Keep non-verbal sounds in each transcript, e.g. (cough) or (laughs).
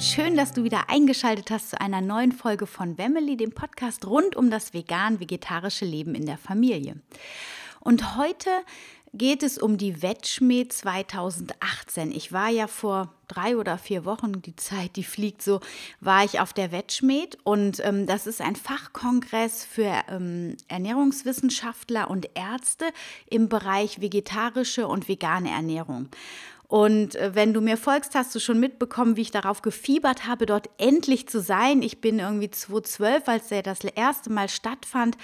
Schön, dass du wieder eingeschaltet hast zu einer neuen Folge von Wemmeli, dem Podcast rund um das vegan-vegetarische Leben in der Familie. Und heute geht es um die Wetschme 2018. Ich war ja vor drei oder vier Wochen, die Zeit, die fliegt so, war ich auf der Wetschmed und ähm, das ist ein Fachkongress für ähm, Ernährungswissenschaftler und Ärzte im Bereich vegetarische und vegane Ernährung. Und äh, wenn du mir folgst, hast du schon mitbekommen, wie ich darauf gefiebert habe, dort endlich zu sein. Ich bin irgendwie 2012, als der das erste Mal stattfand,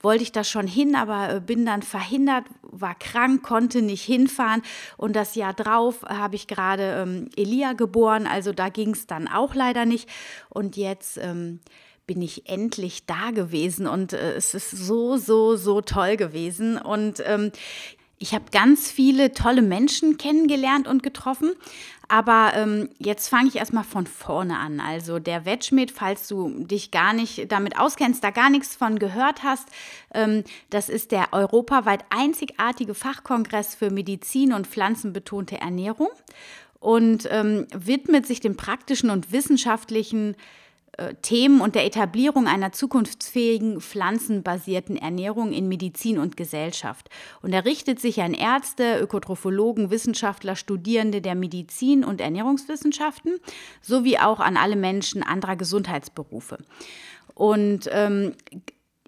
wollte ich da schon hin, aber äh, bin dann verhindert, war krank, konnte nicht hinfahren. Und das Jahr drauf habe ich gerade ähm, Elia geboren, also da ging es dann auch leider nicht. Und jetzt ähm, bin ich endlich da gewesen und äh, es ist so, so, so toll gewesen. Und ähm, ich habe ganz viele tolle Menschen kennengelernt und getroffen. Aber ähm, jetzt fange ich erstmal von vorne an. Also der Wetschmidt, falls du dich gar nicht damit auskennst, da gar nichts von gehört hast, ähm, das ist der europaweit einzigartige Fachkongress für Medizin und pflanzenbetonte Ernährung und ähm, widmet sich dem praktischen und wissenschaftlichen äh, Themen und der Etablierung einer zukunftsfähigen pflanzenbasierten Ernährung in Medizin und Gesellschaft. Und er richtet sich an Ärzte, Ökotrophologen, Wissenschaftler, Studierende der Medizin und Ernährungswissenschaften sowie auch an alle Menschen anderer Gesundheitsberufe. Und ähm,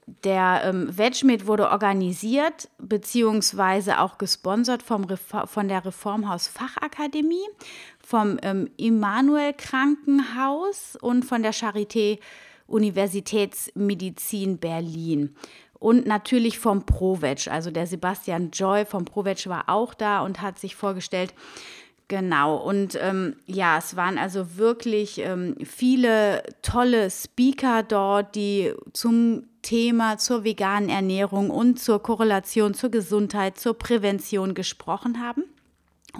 der ähm, Wedgmit wurde organisiert bzw. auch gesponsert vom von der Reformhaus Fachakademie, vom ähm, Immanuel Krankenhaus und von der Charité Universitätsmedizin Berlin. Und natürlich vom ProVeg, also der Sebastian Joy vom ProVeg war auch da und hat sich vorgestellt, Genau, und ähm, ja, es waren also wirklich ähm, viele tolle Speaker dort, die zum Thema zur veganen Ernährung und zur Korrelation zur Gesundheit, zur Prävention gesprochen haben.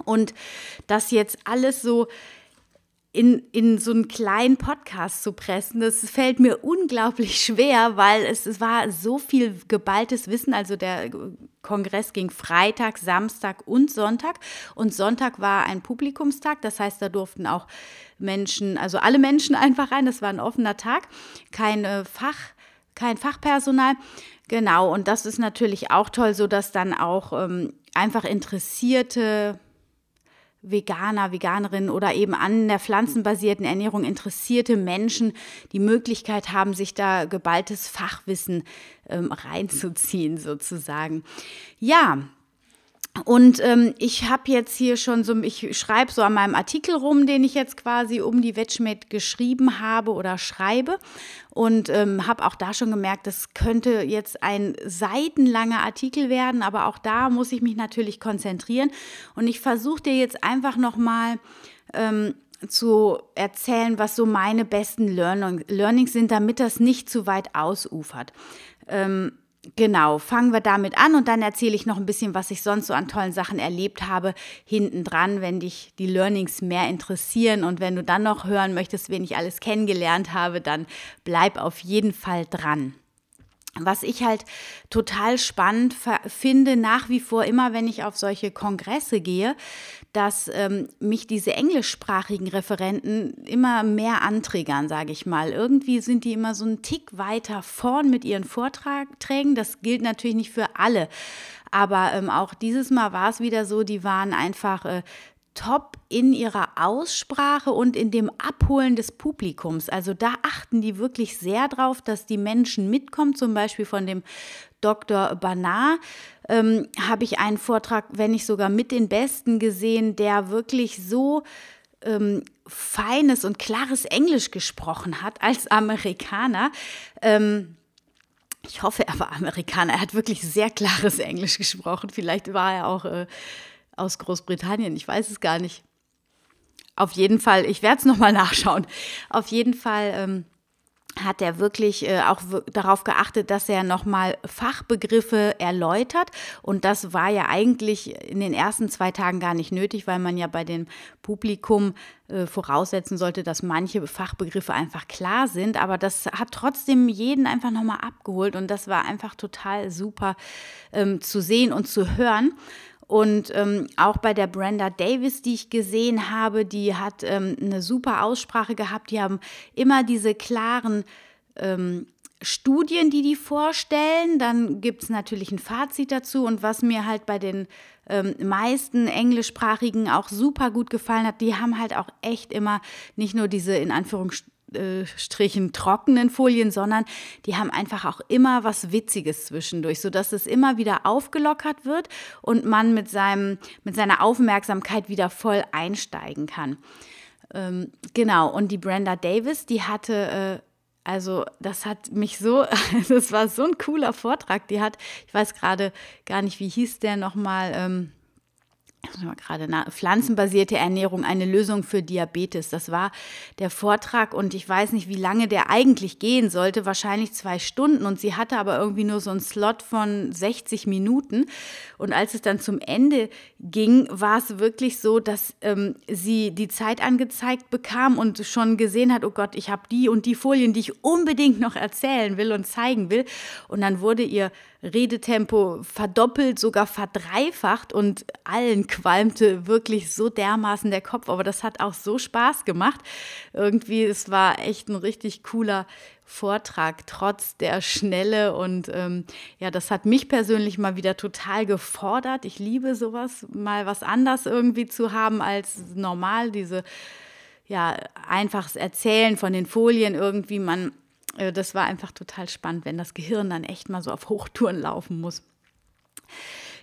Und das jetzt alles so in, in so einen kleinen Podcast zu pressen, das fällt mir unglaublich schwer, weil es, es war so viel geballtes Wissen. Also der Kongress ging Freitag, Samstag und Sonntag. Und Sonntag war ein Publikumstag, das heißt, da durften auch Menschen, also alle Menschen (laughs) einfach rein. Das war ein offener Tag, kein äh, Fach, kein Fachpersonal. Genau, und das ist natürlich auch toll, so dass dann auch ähm, einfach interessierte Veganer, Veganerinnen oder eben an der pflanzenbasierten Ernährung interessierte Menschen die Möglichkeit haben, sich da geballtes Fachwissen ähm, reinzuziehen, sozusagen. Ja, und ähm, ich habe jetzt hier schon so, ich schreibe so an meinem Artikel rum, den ich jetzt quasi um die Wetschmed geschrieben habe oder schreibe. Und ähm, habe auch da schon gemerkt, das könnte jetzt ein seitenlanger Artikel werden, aber auch da muss ich mich natürlich konzentrieren. Und ich versuche dir jetzt einfach nochmal ähm, zu erzählen, was so meine besten Learning, Learnings sind, damit das nicht zu weit ausufert. Ähm, Genau, fangen wir damit an und dann erzähle ich noch ein bisschen, was ich sonst so an tollen Sachen erlebt habe, hinten dran, wenn dich die Learnings mehr interessieren und wenn du dann noch hören möchtest, wen ich alles kennengelernt habe, dann bleib auf jeden Fall dran. Was ich halt total spannend finde, nach wie vor immer, wenn ich auf solche Kongresse gehe, dass ähm, mich diese englischsprachigen Referenten immer mehr anträgern, sage ich mal. Irgendwie sind die immer so einen Tick weiter vorn mit ihren Vorträgen. Das gilt natürlich nicht für alle. Aber ähm, auch dieses Mal war es wieder so, die waren einfach äh, top in ihrer Aussprache und in dem Abholen des Publikums. Also da achten die wirklich sehr drauf, dass die Menschen mitkommen. Zum Beispiel von dem Dr. Banar ähm, habe ich einen Vortrag, wenn nicht sogar mit den Besten gesehen, der wirklich so ähm, feines und klares Englisch gesprochen hat als Amerikaner. Ähm, ich hoffe, er war Amerikaner. Er hat wirklich sehr klares Englisch gesprochen. Vielleicht war er auch äh, aus Großbritannien, ich weiß es gar nicht. auf jeden Fall, ich werde es nochmal nachschauen. Auf jeden Fall ähm, hat er wirklich äh, auch darauf geachtet, dass er nochmal Fachbegriffe erläutert. Und das war ja eigentlich in den ersten zwei Tagen gar nicht nötig, weil man ja bei dem Publikum äh, voraussetzen sollte, dass manche Fachbegriffe einfach klar sind. Aber das hat trotzdem jeden einfach nochmal abgeholt. Und das war einfach total super ähm, zu sehen und zu hören. Und ähm, auch bei der Brenda Davis, die ich gesehen habe, die hat ähm, eine super Aussprache gehabt. Die haben immer diese klaren ähm, Studien, die die vorstellen. Dann gibt es natürlich ein Fazit dazu. Und was mir halt bei den ähm, meisten englischsprachigen auch super gut gefallen hat, die haben halt auch echt immer nicht nur diese in Anführungsstrichen Strichen trockenen Folien, sondern die haben einfach auch immer was Witziges zwischendurch, sodass es immer wieder aufgelockert wird und man mit, seinem, mit seiner Aufmerksamkeit wieder voll einsteigen kann. Ähm, genau, und die Brenda Davis, die hatte. Äh, also das hat mich so, (laughs) das war so ein cooler Vortrag. Die hat, ich weiß gerade gar nicht, wie hieß der nochmal, ähm, gerade pflanzenbasierte Ernährung eine Lösung für Diabetes. Das war der Vortrag und ich weiß nicht, wie lange der eigentlich gehen sollte, wahrscheinlich zwei Stunden und sie hatte aber irgendwie nur so einen Slot von 60 Minuten. Und als es dann zum Ende ging, war es wirklich so, dass ähm, sie die Zeit angezeigt bekam und schon gesehen hat, oh Gott, ich habe die und die Folien, die ich unbedingt noch erzählen will und zeigen will. Und dann wurde ihr Redetempo verdoppelt, sogar verdreifacht und allen qualmte wirklich so dermaßen der Kopf. Aber das hat auch so Spaß gemacht. Irgendwie, es war echt ein richtig cooler Vortrag, trotz der Schnelle. Und ähm, ja, das hat mich persönlich mal wieder total gefordert. Ich liebe sowas, mal was anders irgendwie zu haben als normal, diese ja, einfaches Erzählen von den Folien irgendwie. Man äh, das war einfach total spannend, wenn das Gehirn dann echt mal so auf Hochtouren laufen muss.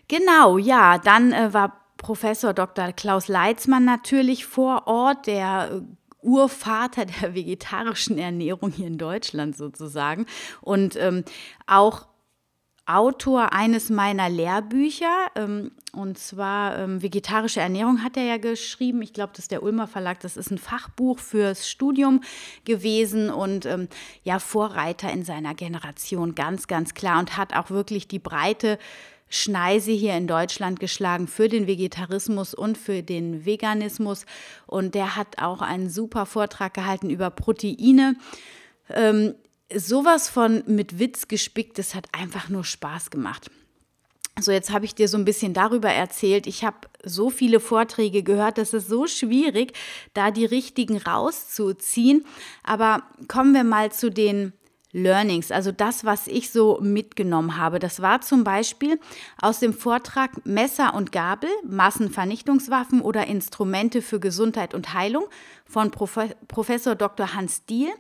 Genau, ja, dann äh, war Professor Dr. Klaus Leitzmann natürlich vor Ort, der äh, Urvater der (laughs) vegetarischen Ernährung hier in Deutschland sozusagen. Und ähm, auch Autor eines meiner Lehrbücher, ähm, und zwar ähm, Vegetarische Ernährung hat er ja geschrieben. Ich glaube, das ist der Ulmer Verlag. Das ist ein Fachbuch fürs Studium gewesen und ähm, ja, Vorreiter in seiner Generation, ganz, ganz klar. Und hat auch wirklich die breite Schneise hier in Deutschland geschlagen für den Vegetarismus und für den Veganismus. Und der hat auch einen super Vortrag gehalten über Proteine. Ähm, sowas von mit Witz gespickt, das hat einfach nur Spaß gemacht. So, jetzt habe ich dir so ein bisschen darüber erzählt. Ich habe so viele Vorträge gehört, das ist so schwierig, da die richtigen rauszuziehen. Aber kommen wir mal zu den Learnings, also das, was ich so mitgenommen habe. Das war zum Beispiel aus dem Vortrag Messer und Gabel, Massenvernichtungswaffen oder Instrumente für Gesundheit und Heilung von Prof Professor Dr. Hans Diehl,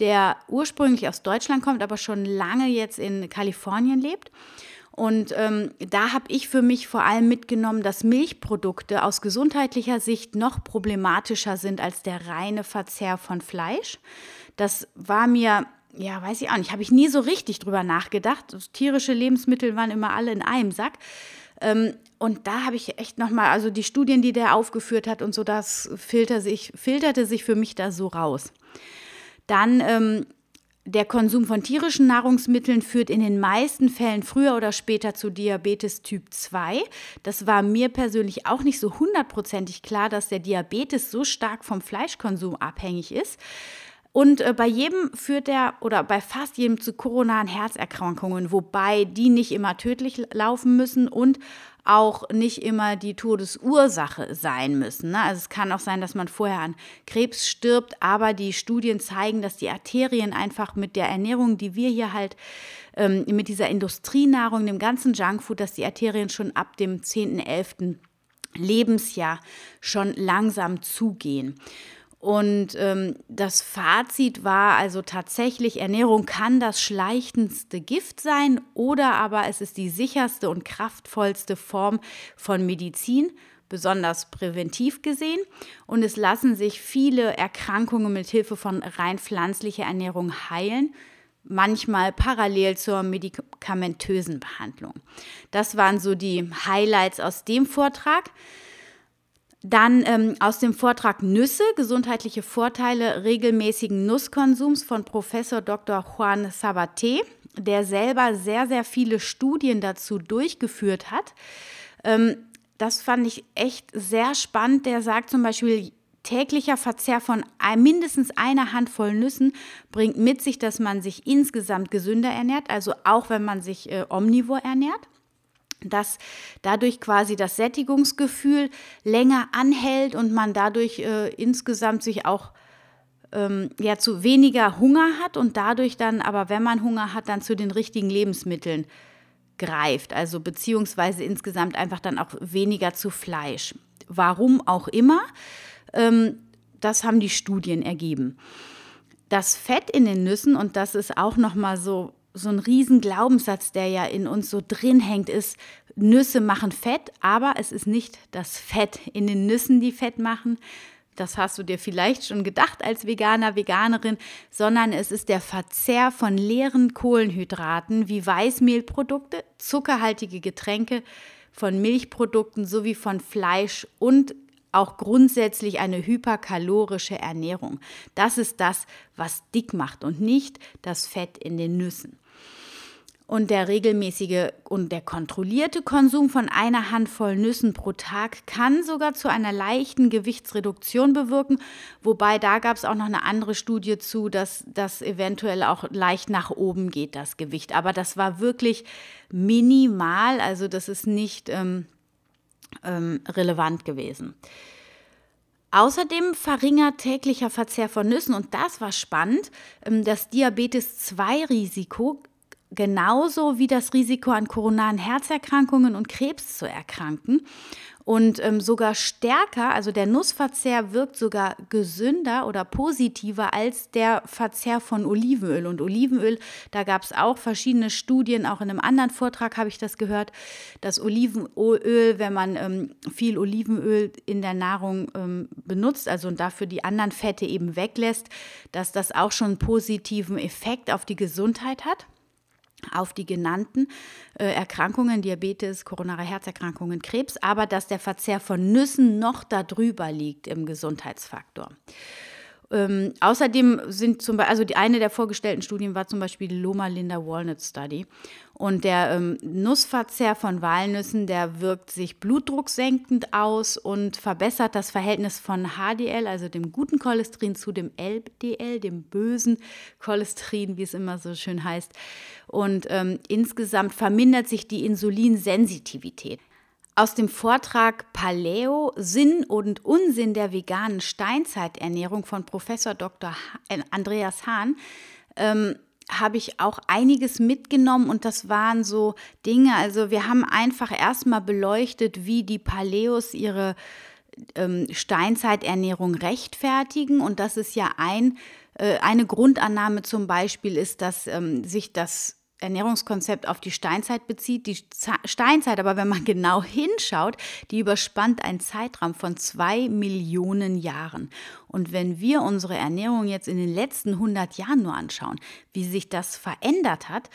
der ursprünglich aus Deutschland kommt, aber schon lange jetzt in Kalifornien lebt. Und ähm, da habe ich für mich vor allem mitgenommen, dass Milchprodukte aus gesundheitlicher Sicht noch problematischer sind als der reine Verzehr von Fleisch. Das war mir ja, weiß ich auch nicht, habe ich nie so richtig drüber nachgedacht. Tierische Lebensmittel waren immer alle in einem Sack. Ähm, und da habe ich echt nochmal, also die Studien, die der aufgeführt hat und so, das filter sich, filterte sich für mich da so raus. Dann ähm, der Konsum von tierischen Nahrungsmitteln führt in den meisten Fällen früher oder später zu Diabetes Typ 2. Das war mir persönlich auch nicht so hundertprozentig klar, dass der Diabetes so stark vom Fleischkonsum abhängig ist. Und äh, bei jedem führt er oder bei fast jedem zu koronaren Herzerkrankungen, wobei die nicht immer tödlich laufen müssen und auch nicht immer die Todesursache sein müssen. Ne? Also es kann auch sein, dass man vorher an Krebs stirbt, aber die Studien zeigen, dass die Arterien einfach mit der Ernährung, die wir hier halt ähm, mit dieser Industrienahrung, dem ganzen Junkfood, dass die Arterien schon ab dem 10., 11. Lebensjahr schon langsam zugehen. Und ähm, das Fazit war also tatsächlich, Ernährung kann das schleichendste Gift sein oder aber es ist die sicherste und kraftvollste Form von Medizin, besonders präventiv gesehen. Und es lassen sich viele Erkrankungen mit Hilfe von rein pflanzlicher Ernährung heilen, manchmal parallel zur medikamentösen Behandlung. Das waren so die Highlights aus dem Vortrag. Dann ähm, aus dem Vortrag Nüsse, gesundheitliche Vorteile regelmäßigen Nusskonsums von Professor Dr. Juan Sabaté, der selber sehr, sehr viele Studien dazu durchgeführt hat. Ähm, das fand ich echt sehr spannend. Der sagt zum Beispiel, täglicher Verzehr von mindestens einer Handvoll Nüssen bringt mit sich, dass man sich insgesamt gesünder ernährt, also auch wenn man sich äh, omnivor ernährt dass dadurch quasi das Sättigungsgefühl länger anhält und man dadurch äh, insgesamt sich auch ähm, ja zu weniger Hunger hat und dadurch dann aber, wenn man Hunger hat, dann zu den richtigen Lebensmitteln greift. Also beziehungsweise insgesamt einfach dann auch weniger zu Fleisch. Warum auch immer, ähm, das haben die Studien ergeben. Das Fett in den Nüssen, und das ist auch nochmal so so ein riesen Glaubenssatz, der ja in uns so drin hängt, ist, Nüsse machen Fett, aber es ist nicht das Fett in den Nüssen, die Fett machen. Das hast du dir vielleicht schon gedacht als Veganer, Veganerin, sondern es ist der Verzehr von leeren Kohlenhydraten wie Weißmehlprodukte, zuckerhaltige Getränke, von Milchprodukten sowie von Fleisch und auch grundsätzlich eine hyperkalorische Ernährung. Das ist das, was dick macht und nicht das Fett in den Nüssen. Und der regelmäßige und der kontrollierte Konsum von einer Handvoll Nüssen pro Tag kann sogar zu einer leichten Gewichtsreduktion bewirken. Wobei da gab es auch noch eine andere Studie zu, dass das eventuell auch leicht nach oben geht, das Gewicht. Aber das war wirklich minimal, also das ist nicht ähm, ähm, relevant gewesen. Außerdem verringert täglicher Verzehr von Nüssen, und das war spannend, ähm, das Diabetes-2-Risiko genauso wie das Risiko an koronaren Herzerkrankungen und Krebs zu erkranken. Und ähm, sogar stärker, also der Nussverzehr wirkt sogar gesünder oder positiver als der Verzehr von Olivenöl. Und Olivenöl, da gab es auch verschiedene Studien, auch in einem anderen Vortrag habe ich das gehört, dass Olivenöl, wenn man ähm, viel Olivenöl in der Nahrung ähm, benutzt, also und dafür die anderen Fette eben weglässt, dass das auch schon einen positiven Effekt auf die Gesundheit hat auf die genannten äh, Erkrankungen, Diabetes, koronare Herzerkrankungen, Krebs, aber dass der Verzehr von Nüssen noch darüber liegt im Gesundheitsfaktor. Ähm, außerdem sind zum Beispiel, also die eine der vorgestellten Studien war zum Beispiel die Loma Linda Walnut Study. Und der ähm, Nussverzehr von Walnüssen, der wirkt sich blutdrucksenkend aus und verbessert das Verhältnis von HDL, also dem guten Cholesterin, zu dem LDL, dem bösen Cholesterin, wie es immer so schön heißt. Und ähm, insgesamt vermindert sich die Insulinsensitivität. Aus dem Vortrag Paleo Sinn und Unsinn der veganen Steinzeiternährung von Professor Dr. Äh, Andreas Hahn ähm, habe ich auch einiges mitgenommen und das waren so Dinge, also wir haben einfach erstmal beleuchtet, wie die Paleos ihre ähm, Steinzeiternährung rechtfertigen und das ist ja ein, äh, eine Grundannahme zum Beispiel ist, dass ähm, sich das Ernährungskonzept auf die Steinzeit bezieht. Die Steinzeit, aber wenn man (laughs) genau hinschaut, die überspannt einen Zeitraum von zwei Millionen Jahren. Und wenn wir unsere Ernährung jetzt in den letzten 100 Jahren nur anschauen, wie sich das verändert hat,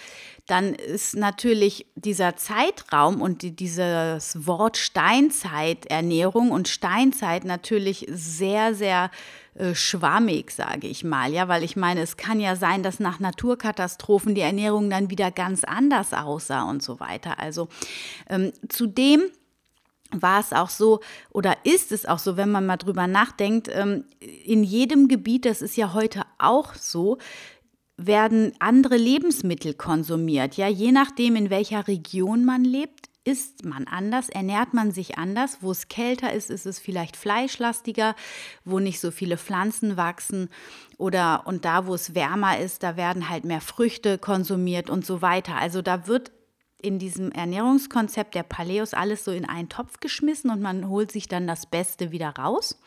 dann ist natürlich dieser Zeitraum und dieses Wort Steinzeiternährung und Steinzeit natürlich sehr, sehr äh, schwammig, sage ich mal. Ja, weil ich meine, es kann ja sein, dass nach Naturkatastrophen die Ernährung dann wieder ganz anders aussah und so weiter. Also ähm, zudem war es auch so oder ist es auch so, wenn man mal drüber nachdenkt, ähm, in jedem Gebiet, das ist ja heute auch so, werden andere Lebensmittel konsumiert. Ja, je nachdem, in welcher Region man lebt, isst man anders, ernährt man sich anders. Wo es kälter ist, ist es vielleicht fleischlastiger, wo nicht so viele Pflanzen wachsen oder und da, wo es wärmer ist, da werden halt mehr Früchte konsumiert und so weiter. Also da wird in diesem Ernährungskonzept der Paleos alles so in einen Topf geschmissen und man holt sich dann das Beste wieder raus.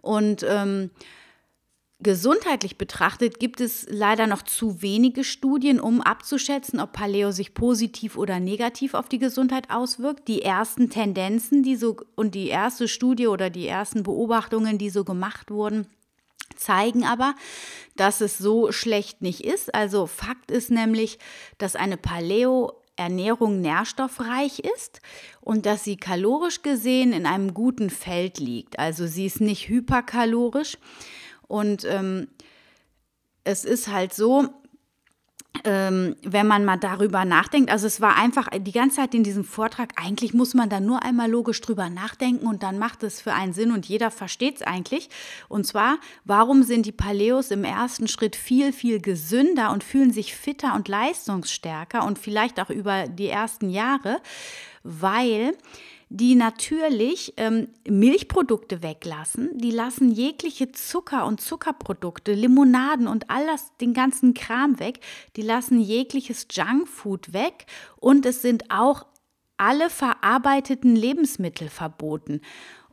Und ähm, Gesundheitlich betrachtet gibt es leider noch zu wenige Studien, um abzuschätzen, ob Paleo sich positiv oder negativ auf die Gesundheit auswirkt. Die ersten Tendenzen, die so und die erste Studie oder die ersten Beobachtungen, die so gemacht wurden, zeigen aber, dass es so schlecht nicht ist. Also Fakt ist nämlich, dass eine Paleo Ernährung nährstoffreich ist und dass sie kalorisch gesehen in einem guten Feld liegt. Also sie ist nicht hyperkalorisch. Und ähm, es ist halt so, ähm, wenn man mal darüber nachdenkt. Also es war einfach die ganze Zeit in diesem Vortrag, eigentlich muss man da nur einmal logisch drüber nachdenken und dann macht es für einen Sinn und jeder versteht es eigentlich. Und zwar, warum sind die Paleos im ersten Schritt viel, viel gesünder und fühlen sich fitter und leistungsstärker und vielleicht auch über die ersten Jahre? Weil die natürlich ähm, Milchprodukte weglassen. Die lassen jegliche Zucker und Zuckerprodukte, Limonaden und all das, den ganzen Kram weg. Die lassen jegliches Junkfood weg und es sind auch alle verarbeiteten Lebensmittel verboten.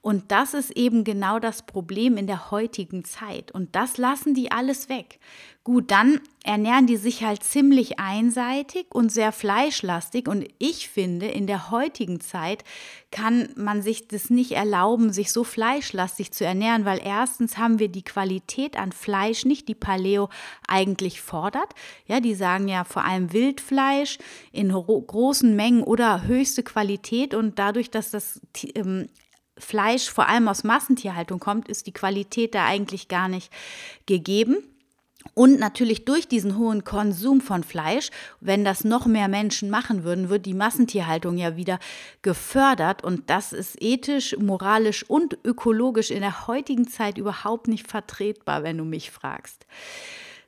Und das ist eben genau das Problem in der heutigen Zeit. Und das lassen die alles weg. Gut, dann ernähren die sich halt ziemlich einseitig und sehr fleischlastig. Und ich finde, in der heutigen Zeit kann man sich das nicht erlauben, sich so fleischlastig zu ernähren, weil erstens haben wir die Qualität an Fleisch nicht, die Paleo eigentlich fordert. Ja, die sagen ja vor allem Wildfleisch in großen Mengen oder höchste Qualität. Und dadurch, dass das ähm, Fleisch vor allem aus Massentierhaltung kommt, ist die Qualität da eigentlich gar nicht gegeben. Und natürlich durch diesen hohen Konsum von Fleisch, wenn das noch mehr Menschen machen würden, wird die Massentierhaltung ja wieder gefördert. Und das ist ethisch, moralisch und ökologisch in der heutigen Zeit überhaupt nicht vertretbar, wenn du mich fragst.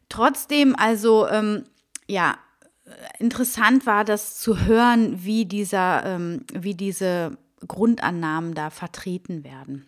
Trotzdem, also, ähm, ja, interessant war das zu hören, wie, dieser, ähm, wie diese Grundannahmen da vertreten werden.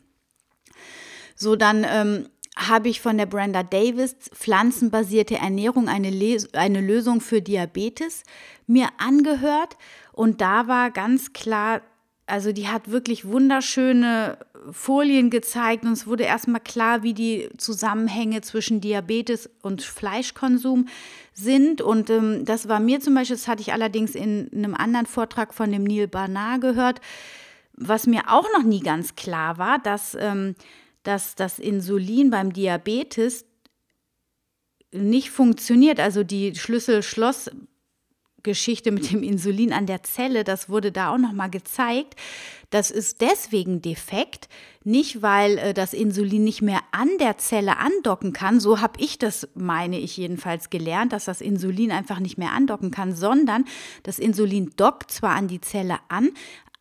So, dann ähm, habe ich von der Brenda Davis pflanzenbasierte Ernährung eine, eine Lösung für Diabetes mir angehört und da war ganz klar, also die hat wirklich wunderschöne Folien gezeigt und es wurde erstmal klar, wie die Zusammenhänge zwischen Diabetes und Fleischkonsum sind. Und ähm, das war mir zum Beispiel, das hatte ich allerdings in einem anderen Vortrag von dem Neil Barnard gehört, was mir auch noch nie ganz klar war, dass, ähm, dass das Insulin beim Diabetes nicht funktioniert. Also die Schlüssel-Schloss-Geschichte mit dem Insulin an der Zelle, das wurde da auch noch mal gezeigt. Das ist deswegen defekt, nicht weil äh, das Insulin nicht mehr an der Zelle andocken kann, so habe ich das, meine ich jedenfalls, gelernt, dass das Insulin einfach nicht mehr andocken kann, sondern das Insulin dockt zwar an die Zelle an,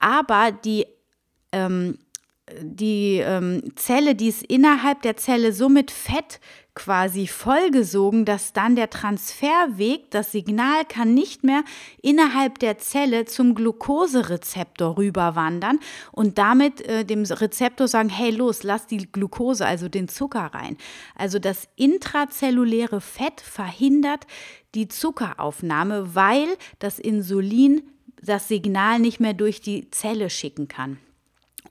aber die, ähm, die ähm, Zelle, die ist innerhalb der Zelle so mit Fett quasi vollgesogen, dass dann der Transferweg, das Signal kann nicht mehr innerhalb der Zelle zum Glukoserezeptor rüberwandern und damit äh, dem Rezeptor sagen, hey los, lass die Glucose, also den Zucker rein. Also das intrazelluläre Fett verhindert die Zuckeraufnahme, weil das Insulin das Signal nicht mehr durch die Zelle schicken kann.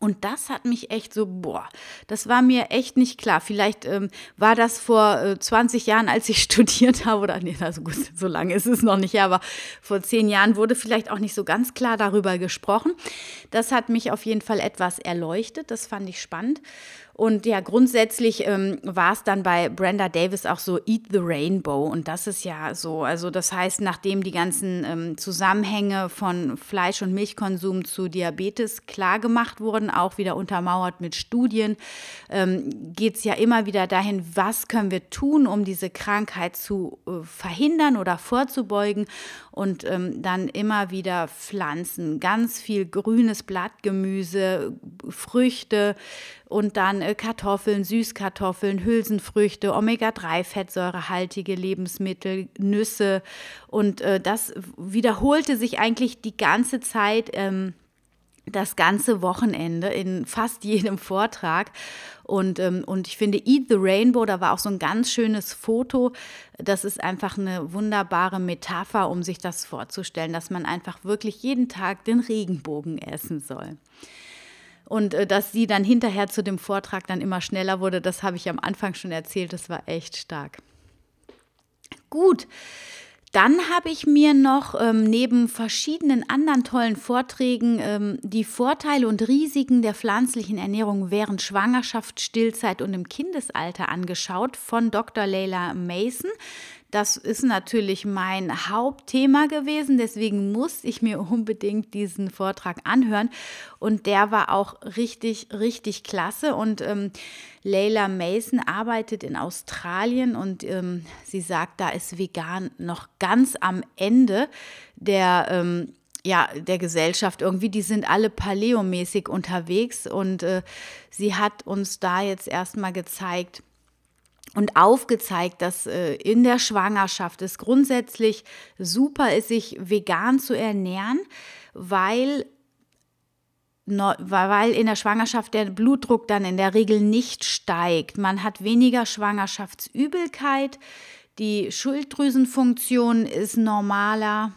Und das hat mich echt so, boah, das war mir echt nicht klar. Vielleicht ähm, war das vor äh, 20 Jahren, als ich (laughs) studiert habe, oder nee, also gut, so lange ist es noch nicht, aber vor zehn Jahren wurde vielleicht auch nicht so ganz klar darüber gesprochen. Das hat mich auf jeden Fall etwas erleuchtet, das fand ich spannend. Und ja, grundsätzlich ähm, war es dann bei Brenda Davis auch so Eat the Rainbow. Und das ist ja so, also das heißt, nachdem die ganzen ähm, Zusammenhänge von Fleisch- und Milchkonsum zu Diabetes klargemacht wurden, auch wieder untermauert mit Studien, ähm, geht es ja immer wieder dahin, was können wir tun, um diese Krankheit zu äh, verhindern oder vorzubeugen. Und ähm, dann immer wieder Pflanzen, ganz viel grünes Blattgemüse, Früchte, und dann äh, Kartoffeln, Süßkartoffeln, Hülsenfrüchte, Omega-3-fettsäurehaltige Lebensmittel, Nüsse. Und äh, das wiederholte sich eigentlich die ganze Zeit. Ähm, das ganze Wochenende in fast jedem (laughs) Vortrag. Und, ähm, und ich finde, Eat the Rainbow, da war auch so ein ganz schönes Foto. Das ist einfach eine wunderbare Metapher, um sich das vorzustellen, dass man einfach wirklich jeden Tag den Regenbogen essen soll. Und äh, dass sie dann hinterher zu dem Vortrag dann immer schneller wurde, das habe ich am Anfang schon erzählt. Das war echt stark. Gut. Dann habe ich mir noch ähm, neben verschiedenen anderen tollen Vorträgen ähm, die Vorteile und Risiken der pflanzlichen Ernährung während Schwangerschaft, Stillzeit und im Kindesalter angeschaut von Dr. Leila Mason. Das ist natürlich mein Hauptthema gewesen, deswegen musste ich mir (laughs) unbedingt diesen Vortrag anhören. Und der war auch richtig, richtig klasse. Und ähm, Leila Mason arbeitet in Australien und ähm, sie sagt, da ist vegan noch ganz am Ende der ähm, ja, der Gesellschaft irgendwie, die sind alle paleomäßig unterwegs und äh, sie hat uns da jetzt erstmal gezeigt und aufgezeigt, dass äh, in der Schwangerschaft es grundsätzlich super ist, sich vegan zu ernähren, weil weil in der Schwangerschaft der Blutdruck dann in der Regel nicht steigt. Man hat weniger Schwangerschaftsübelkeit, die Schilddrüsenfunktion ist normaler,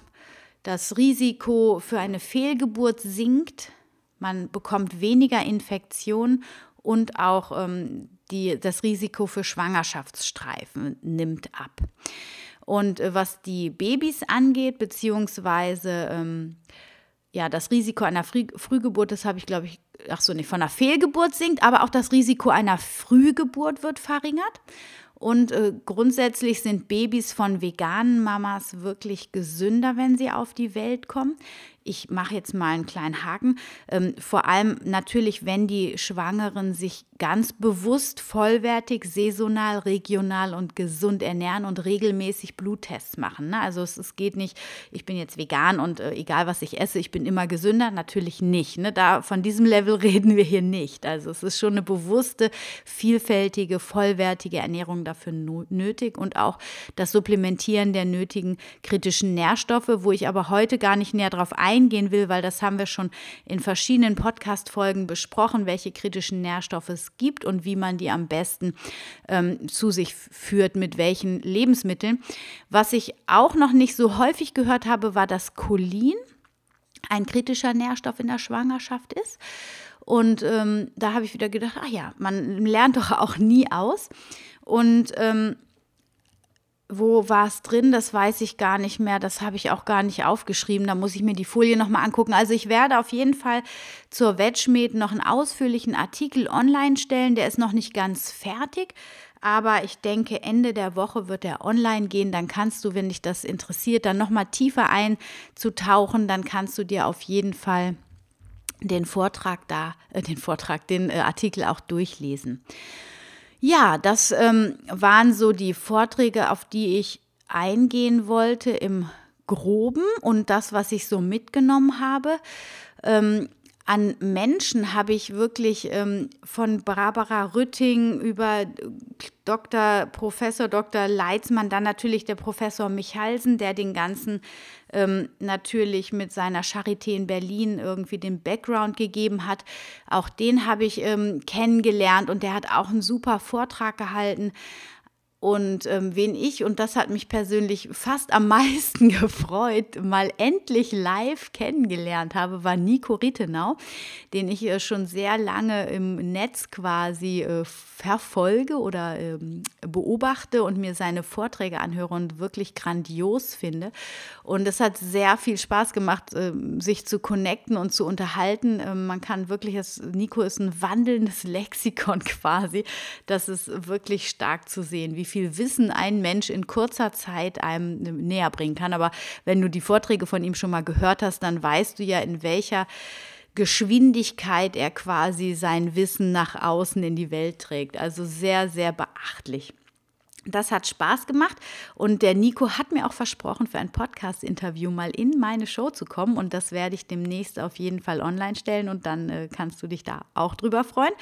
das Risiko für eine Fehlgeburt sinkt, man bekommt weniger Infektionen und auch ähm, die, das Risiko für Schwangerschaftsstreifen nimmt ab. Und äh, was die Babys angeht, beziehungsweise ähm, ja, das Risiko einer Früh Frühgeburt, das habe ich, glaube ich, ach so, nicht von einer Fehlgeburt sinkt, aber auch das Risiko einer Frühgeburt wird verringert. Und äh, grundsätzlich sind Babys von veganen Mamas wirklich gesünder, wenn sie auf die Welt kommen ich mache jetzt mal einen kleinen Haken. Ähm, vor allem natürlich, wenn die Schwangeren sich ganz bewusst, vollwertig, saisonal, regional und gesund ernähren und regelmäßig Bluttests machen. Ne? Also es, es, geht nicht, ich bin jetzt vegan und äh, egal was ich esse, ich bin immer gesünder. Natürlich nicht. Ne? Da, von diesem Level (laughs) reden wir hier nicht. Also es ist schon eine bewusste, vielfältige, vollwertige Ernährung dafür nötig und auch das Supplementieren der nötigen kritischen Nährstoffe, wo ich aber heute gar nicht näher darauf eingehe eingehen will, weil das haben wir schon in verschiedenen Podcast-Folgen besprochen, welche kritischen Nährstoffe es gibt und wie man die am besten ähm, zu sich führt, mit welchen Lebensmitteln. Was ich auch noch nicht so häufig gehört habe, war, dass Cholin ein kritischer Nährstoff in der Schwangerschaft ist. Und ähm, da habe ich wieder gedacht, ach ja, man lernt doch auch nie aus. Und ähm, wo war es drin? Das weiß ich gar nicht mehr. Das habe ich auch gar nicht aufgeschrieben. Da muss ich mir die Folie nochmal angucken. Also ich werde auf jeden Fall zur Wedgmed noch einen ausführlichen Artikel online stellen. Der ist noch nicht ganz fertig. Aber ich denke, Ende der Woche wird er online gehen. Dann kannst du, wenn dich das interessiert, dann nochmal tiefer einzutauchen. Dann kannst du dir auf jeden Fall den Vortrag da, äh, den Vortrag, den äh, Artikel auch durchlesen. Ja, das ähm, waren so die Vorträge, auf die ich eingehen wollte im groben und das, was ich so mitgenommen habe. Ähm, an Menschen habe ich wirklich ähm, von Barbara Rütting über Dr. Professor Dr. Leitzmann, dann natürlich der Professor Michalsen, der den ganzen ähm, natürlich mit seiner Charité in Berlin irgendwie den Background gegeben hat. Auch den habe ich ähm, kennengelernt und der hat auch einen super Vortrag gehalten. Und ähm, wen ich, und das hat mich persönlich fast am meisten (laughs) gefreut, mal endlich live kennengelernt habe, war Nico Rittenau, den ich äh, schon sehr lange im Netz quasi äh, verfolge oder ähm, beobachte und mir seine Vorträge anhöre und wirklich grandios finde. Und es hat sehr viel Spaß gemacht, äh, sich zu connecten und zu unterhalten. Ähm, man kann wirklich, das, Nico ist ein wandelndes (laughs) Lexikon quasi. Das ist wirklich stark zu sehen, wie viel Wissen ein Mensch in kurzer Zeit einem näher bringen kann. Aber wenn du die Vorträge von ihm schon mal gehört hast, dann weißt du ja, in welcher Geschwindigkeit er quasi sein Wissen nach außen in die Welt trägt. Also sehr, sehr beachtlich. Das hat Spaß gemacht und der Nico hat mir auch versprochen, für ein Podcast-Interview mal in meine Show zu kommen und das werde ich demnächst auf jeden Fall online stellen und dann äh, kannst du dich da auch drüber freuen.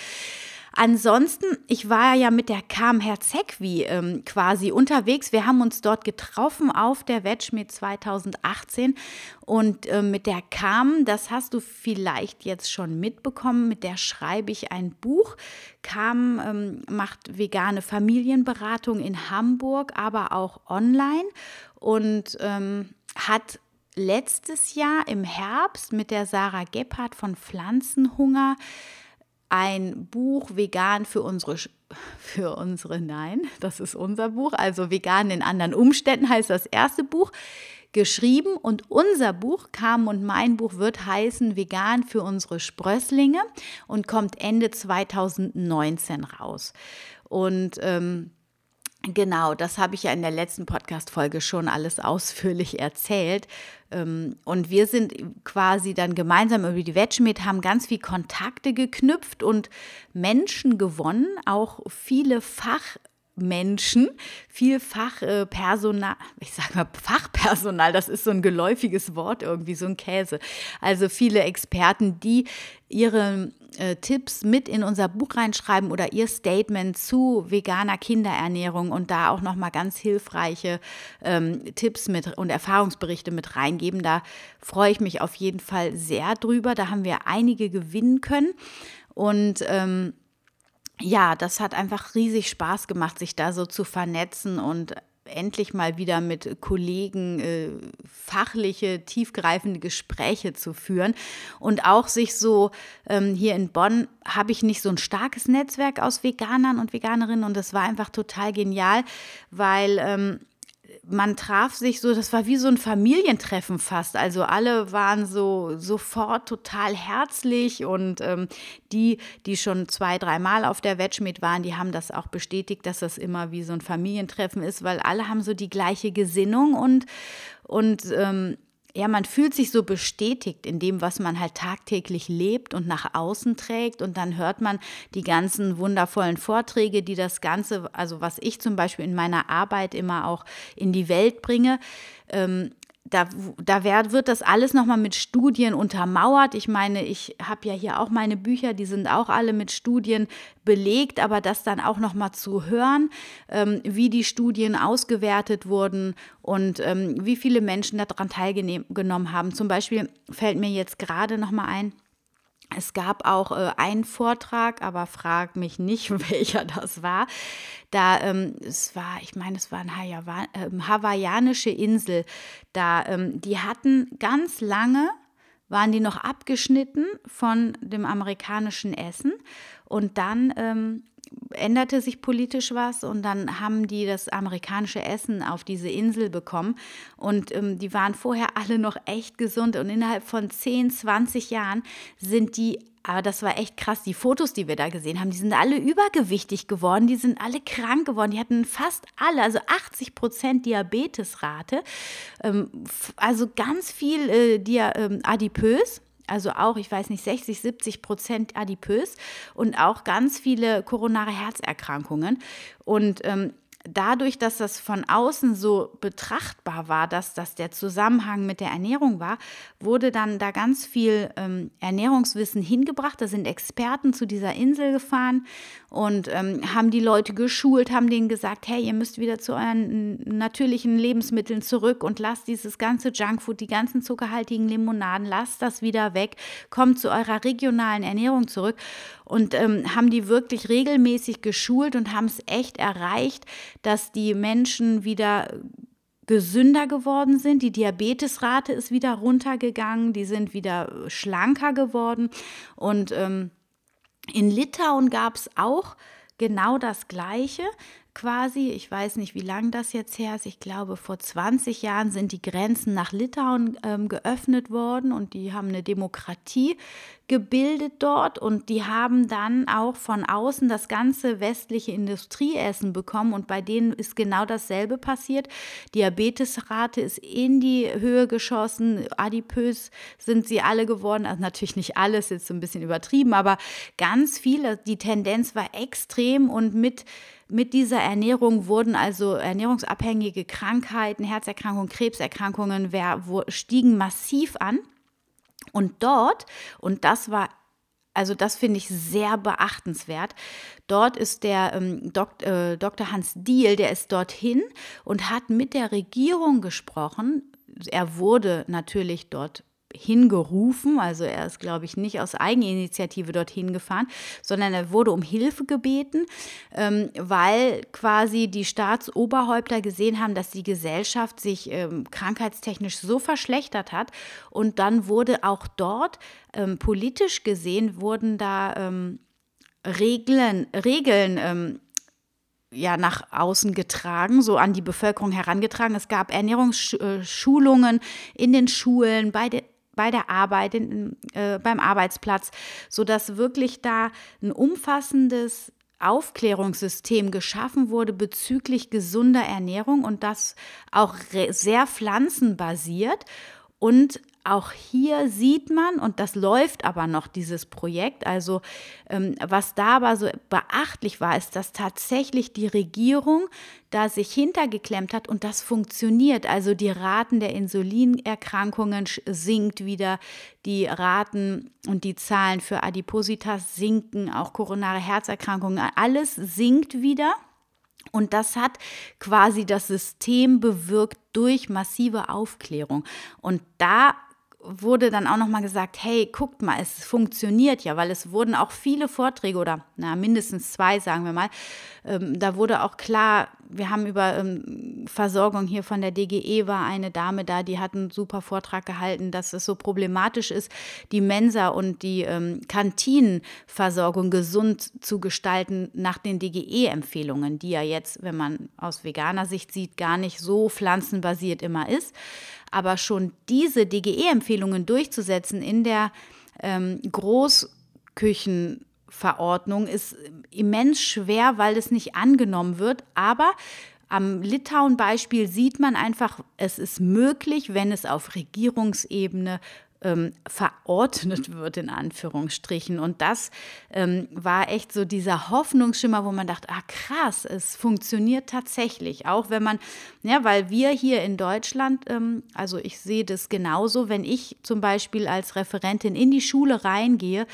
Ansonsten, ich war ja mit der Kam Herzegwi ähm, quasi unterwegs. Wir haben uns dort getroffen auf der Wedgmeet 2018 und äh, mit der Kam, das hast du vielleicht jetzt schon mitbekommen, mit der schreibe ich ein Buch. Kam ähm, macht vegane Familienberatung in Hamburg, aber auch online und ähm, hat letztes Jahr im Herbst mit der Sarah Gebhardt von Pflanzenhunger ein Buch vegan für unsere (laughs) für unsere nein, das ist unser Buch, also vegan in anderen Umständen heißt das erste Buch geschrieben und unser Buch Kam und mein Buch wird heißen vegan für unsere Sprösslinge und kommt Ende 2019 raus. Und ähm, Genau, das habe ich ja in der letzten Podcast-Folge schon alles ausführlich erzählt. Ähm, und wir sind quasi dann gemeinsam über die Wedgmet, haben ganz viel Kontakte geknüpft und Menschen gewonnen, auch viele Fach- Menschen, viel Fachpersonal, ich sage mal Fachpersonal, das ist so ein geläufiges Wort irgendwie, so ein Käse. Also viele Experten, die ihre äh, Tipps mit in unser Buch reinschreiben oder ihr Statement zu veganer Kinderernährung und da auch nochmal ganz hilfreiche ähm, Tipps mit und Erfahrungsberichte mit reingeben. Da freue ich mich auf jeden Fall sehr drüber. Da haben wir einige gewinnen können und ähm, ja, das hat einfach riesig Spaß gemacht, sich da so zu vernetzen und endlich mal wieder mit Kollegen äh, fachliche, tiefgreifende Gespräche zu führen. Und auch sich so, ähm, hier in Bonn habe ich nicht so ein starkes Netzwerk aus Veganern und Veganerinnen und das war einfach total genial, weil ähm, man traf sich so, das war wie so ein Familientreffen fast. Also alle waren so sofort total herzlich und ähm, die, die schon zwei, dreimal auf der Wetschmied waren, die haben das auch bestätigt, dass das immer wie so ein Familientreffen ist, weil alle haben so die gleiche Gesinnung und, und ähm, ja, man fühlt sich so bestätigt in dem, was man halt tagtäglich lebt und nach außen trägt. Und dann hört man die ganzen wundervollen Vorträge, die das Ganze, also was ich zum Beispiel in meiner Arbeit immer auch in die Welt bringe. Ähm, da, da wird das alles nochmal mit Studien untermauert. Ich meine, ich habe ja hier auch meine Bücher, die sind auch alle mit Studien belegt, aber das dann auch nochmal zu hören, ähm, wie die Studien ausgewertet wurden und ähm, wie viele Menschen daran teilgenommen haben. Zum Beispiel fällt mir jetzt gerade nochmal ein, es gab auch äh, einen Vortrag, aber frag mich nicht, (laughs) welcher das war. Da, ähm, es war, ich meine, es war eine äh, hawaiianische Insel. Da, ähm, die hatten ganz lange, waren die noch abgeschnitten von dem amerikanischen Essen. Und dann ähm, änderte sich politisch was und dann haben die das amerikanische Essen auf diese Insel bekommen und ähm, die waren vorher alle noch echt gesund und innerhalb von 10, 20 Jahren sind die aber das war echt krass. Die Fotos, die wir da gesehen haben, die sind alle übergewichtig geworden, die sind alle krank geworden. Die hatten fast alle, also 80 Prozent Diabetesrate, ähm, also ganz viel äh, ähm, adipös also auch, ich weiß nicht, 60, 70 Prozent adipös und auch ganz viele koronare Herzerkrankungen. Und ähm, dadurch, dass das von außen so betrachtbar war, dass das der Zusammenhang mit der Ernährung war, wurde dann da ganz viel ähm, Ernährungswissen hingebracht. Da sind Experten zu dieser Insel gefahren und ähm, haben die Leute geschult, haben denen gesagt, hey, ihr müsst wieder zu euren natürlichen Lebensmitteln zurück und lasst dieses ganze Junkfood, die ganzen zuckerhaltigen Limonaden, lasst das wieder weg, kommt zu eurer regionalen Ernährung zurück und ähm, haben die wirklich regelmäßig geschult und haben es echt erreicht, dass die Menschen wieder gesünder geworden sind. Die Diabetesrate ist wieder runtergegangen, die sind wieder schlanker geworden. Und ähm, in Litauen gab es auch genau das Gleiche quasi. Ich weiß nicht, wie lange das jetzt her ist. Ich glaube, vor 20 Jahren sind die Grenzen nach Litauen ähm, geöffnet worden und die haben eine Demokratie gebildet dort und die haben dann auch von außen das ganze westliche Industrieessen bekommen und bei denen ist genau dasselbe passiert. Diabetesrate ist in die Höhe geschossen, adipös sind sie alle geworden, also natürlich nicht alles, jetzt so ein bisschen übertrieben, aber ganz viele. Die Tendenz war extrem und mit mit dieser Ernährung wurden also ernährungsabhängige Krankheiten, Herzerkrankungen, Krebserkrankungen stiegen massiv an. Und dort, und das war also das finde ich sehr beachtenswert. Dort ist der ähm, Dok äh, Dr. Hans Diehl, der ist dorthin und hat mit der Regierung gesprochen. Er wurde natürlich dort hingerufen. Also er ist, glaube ich, nicht aus Eigeninitiative dorthin gefahren, sondern er wurde um Hilfe gebeten, ähm, weil quasi die Staatsoberhäupter gesehen haben, dass die Gesellschaft sich ähm, krankheitstechnisch so verschlechtert hat. Und dann wurde auch dort ähm, politisch gesehen, wurden da ähm, Regeln, Regeln ähm, ja nach außen getragen, so an die Bevölkerung herangetragen. Es gab Ernährungsschulungen in den Schulen, bei, de, bei der Arbeit, in, äh, beim Arbeitsplatz, sodass wirklich da ein umfassendes Aufklärungssystem geschaffen wurde bezüglich gesunder Ernährung und das auch sehr pflanzenbasiert und auch hier sieht man, und das läuft aber noch, dieses Projekt, also ähm, was da aber so beachtlich war, ist, dass tatsächlich die Regierung da sich hintergeklemmt hat und das funktioniert. Also die Raten der Insulinerkrankungen sinkt wieder, die Raten und die Zahlen für Adipositas sinken, auch koronare Herzerkrankungen, alles sinkt wieder. Und das hat quasi das System bewirkt durch massive Aufklärung. Und da wurde dann auch nochmal gesagt, hey, guckt mal, es funktioniert ja, weil es wurden auch viele Vorträge oder na, mindestens zwei, sagen wir mal, ähm, da wurde auch klar, wir haben über ähm, Versorgung hier von der DGE war eine Dame da, die hat einen super Vortrag gehalten, dass es so problematisch ist, die Mensa und die ähm, Kantinenversorgung gesund zu gestalten nach den DGE-Empfehlungen, die ja jetzt, wenn man aus veganer Sicht sieht, gar nicht so pflanzenbasiert immer ist. Aber schon diese DGE-Empfehlungen durchzusetzen in der ähm, Großküchenverordnung ist immens schwer, weil es nicht angenommen wird. Aber am Litauen-Beispiel sieht man einfach, es ist möglich, wenn es auf Regierungsebene ähm, verordnet wird, in Anführungsstrichen. Und das ähm, war echt so dieser Hoffnungsschimmer, wo man dachte, ah krass, es funktioniert tatsächlich. Auch wenn man, ja, weil wir hier in Deutschland, ähm, also ich sehe das genauso, wenn ich zum Beispiel als Referentin in die Schule reingehe,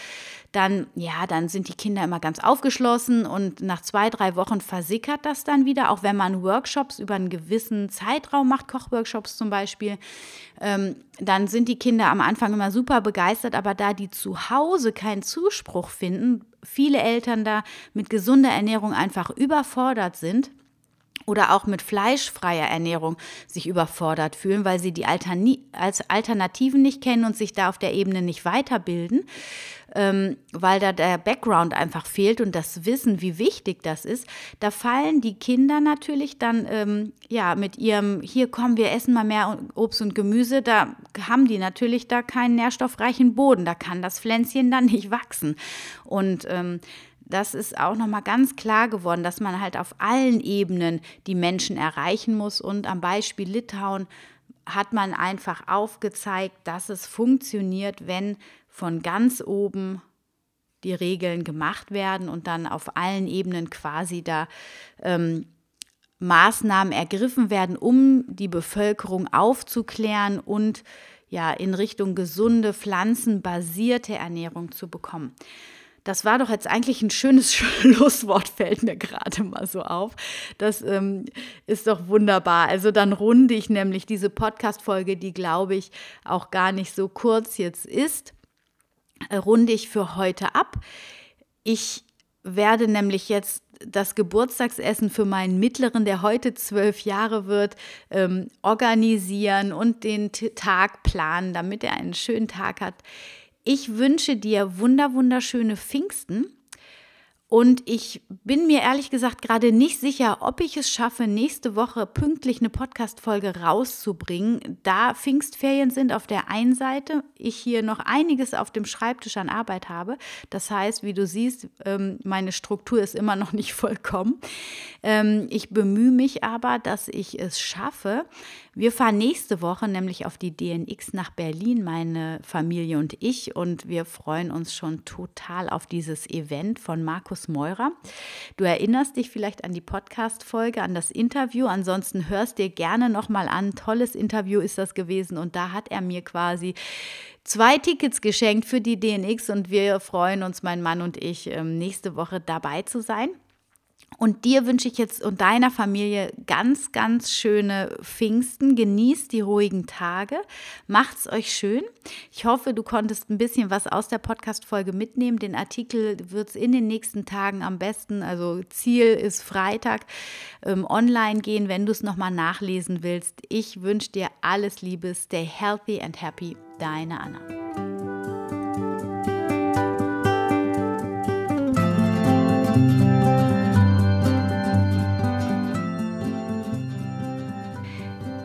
dann, ja, dann sind die Kinder immer ganz aufgeschlossen und nach zwei, drei Wochen versickert das dann wieder, auch wenn man Workshops über einen gewissen Zeitraum macht, Kochworkshops zum Beispiel, ähm, dann sind die Kinder am Anfang immer super begeistert, aber da die zu Hause keinen Zuspruch finden, viele Eltern da mit gesunder Ernährung einfach überfordert sind, oder auch mit fleischfreier Ernährung sich überfordert fühlen, weil sie die Alterni als Alternativen nicht kennen und sich da auf der Ebene nicht weiterbilden, ähm, weil da der Background einfach fehlt und das Wissen, wie wichtig das ist, da fallen die Kinder natürlich dann ähm, ja mit ihrem, hier kommen wir essen mal mehr Obst und Gemüse, da haben die natürlich da keinen nährstoffreichen Boden, da kann das Pflänzchen dann nicht wachsen. Und ähm, das ist auch nochmal ganz klar geworden, dass man halt auf allen Ebenen die Menschen erreichen muss. Und am Beispiel Litauen hat man einfach aufgezeigt, dass es funktioniert, wenn von ganz oben die Regeln gemacht werden und dann auf allen Ebenen quasi da ähm, Maßnahmen ergriffen werden, um die Bevölkerung aufzuklären und ja in Richtung gesunde, pflanzenbasierte Ernährung zu bekommen. Das war doch jetzt eigentlich ein schönes (laughs) Schlusswort, fällt mir gerade mal so auf. Das ähm, ist doch wunderbar. Also dann runde ich nämlich diese Podcast-Folge, die glaube ich auch gar nicht so kurz jetzt ist, runde ich für heute ab. Ich werde nämlich jetzt das Geburtstagsessen für meinen Mittleren, der heute zwölf Jahre wird, ähm, organisieren und den Tag planen, damit er einen schönen Tag hat. Ich wünsche dir wunder wunderschöne Pfingsten und ich bin mir ehrlich gesagt gerade nicht sicher, ob ich es schaffe, nächste Woche pünktlich eine Podcast-Folge rauszubringen. Da Pfingstferien sind auf der einen Seite, ich hier noch einiges auf dem Schreibtisch an Arbeit habe. Das heißt, wie du siehst, ähm, meine Struktur ist immer noch nicht (laughs) vollkommen. Ähm, ich bemühe mich aber, dass ich es schaffe. Wir fahren nächste Woche nämlich auf die DNX nach Berlin, meine Familie und ich. Und wir freuen uns schon total auf dieses Event von Markus Meurer. Du erinnerst dich vielleicht an die Podcast-Folge, an das Interview. Ansonsten hörst dir gerne nochmal an. Tolles Interview ist das gewesen. Und da hat er mir quasi zwei Tickets geschenkt für die DNX. Und wir freuen uns, mein Mann und ich, ähm, nächste Woche dabei zu sein. Und dir wünsche ich jetzt und deiner Familie ganz, ganz schöne Pfingsten. Genießt die ruhigen Tage. Macht's euch schön. Ich hoffe, du konntest ein bisschen was aus der Podcast-Folge mitnehmen. Den Artikel wird es in den nächsten Tagen am besten, also Ziel ist Freitag, ähm, online gehen, wenn du es nochmal nachlesen willst. Ich wünsche dir alles Liebe. Stay healthy and happy. Deine Anna.